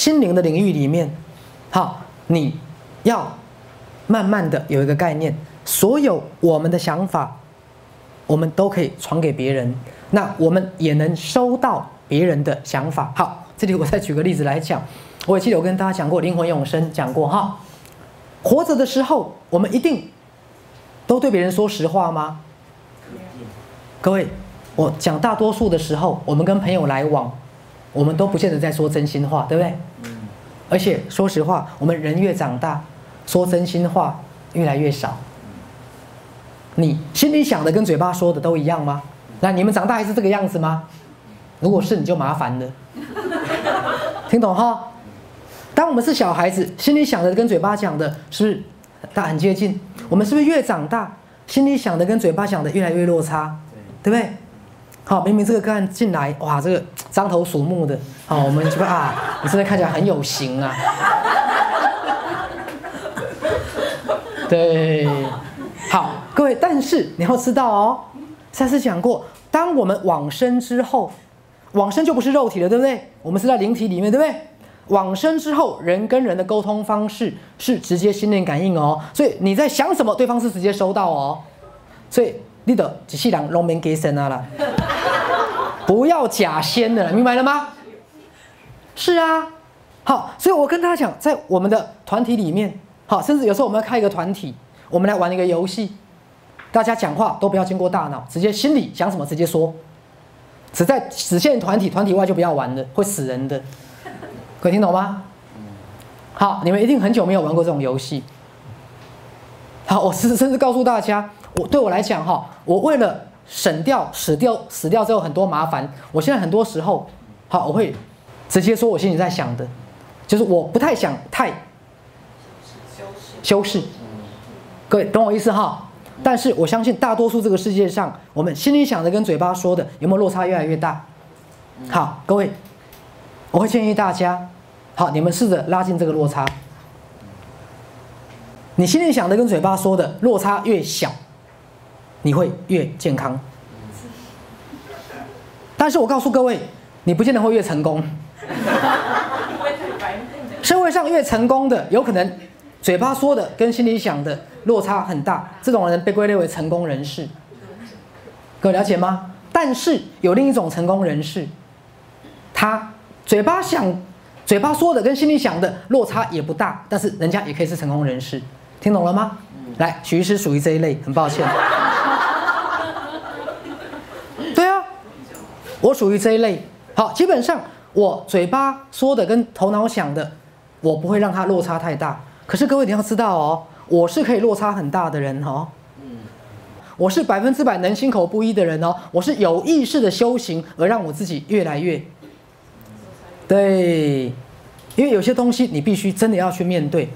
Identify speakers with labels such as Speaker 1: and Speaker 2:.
Speaker 1: 心灵的领域里面，好，你要慢慢的有一个概念，所有我们的想法，我们都可以传给别人，那我们也能收到别人的想法。好，这里我再举个例子来讲，我也记得我跟大家讲过灵魂永生，讲过哈，活着的时候，我们一定都对别人说实话吗？各位，我讲大多数的时候，我们跟朋友来往，我们都不见得在说真心话，对不对？而且说实话，我们人越长大，说真心话越来越少。你心里想的跟嘴巴说的都一样吗？那你们长大还是这个样子吗？如果是，你就麻烦了。听懂哈？当我们是小孩子，心里想的跟嘴巴讲的是不是大很接近？我们是不是越长大，心里想的跟嘴巴想的越来越落差？对不对？好，明明这个个案进来，哇，这个獐头鼠目的，好，我们就啊，你现在看起来很有型啊。对，好，各位，但是你要知道哦，上次讲过，当我们往生之后，往生就不是肉体了，对不对？我们是在灵体里面，对不对？往生之后，人跟人的沟通方式是直接心灵感应哦，所以你在想什么，对方是直接收到哦，所以。你的只是让农民给生啊啦，不要假仙的，明白了吗？是啊，好，所以我跟大家讲，在我们的团体里面，好，甚至有时候我们要开一个团体，我们来玩一个游戏，大家讲话都不要经过大脑，直接心里想什么直接说，只在只限团体，团体外就不要玩了，会死人的，可以听懂吗？好，你们一定很久没有玩过这种游戏。好，我甚甚至告诉大家。我对我来讲哈，我为了省掉死掉死掉之后很多麻烦，我现在很多时候，好，我会直接说我心里在想的，就是我不太想太修饰，各位懂我意思哈？但是我相信大多数这个世界上，我们心里想的跟嘴巴说的有没有落差越来越大？好，各位，我会建议大家，好，你们试着拉近这个落差，你心里想的跟嘴巴说的落差越小。你会越健康，但是我告诉各位，你不见得会越成功。社会上越成功的，有可能嘴巴说的跟心里想的落差很大，这种人被归类为成功人士。各位了解吗？但是有另一种成功人士，他嘴巴想、嘴巴说的跟心里想的落差也不大，但是人家也可以是成功人士。听懂了吗？来，许医师属于这一类，很抱歉。我属于这一类，好，基本上我嘴巴说的跟头脑想的，我不会让它落差太大。可是各位你要知道哦，我是可以落差很大的人哦。我是百分之百能心口不一的人哦。我是有意识的修行而让我自己越来越，对，因为有些东西你必须真的要去面对。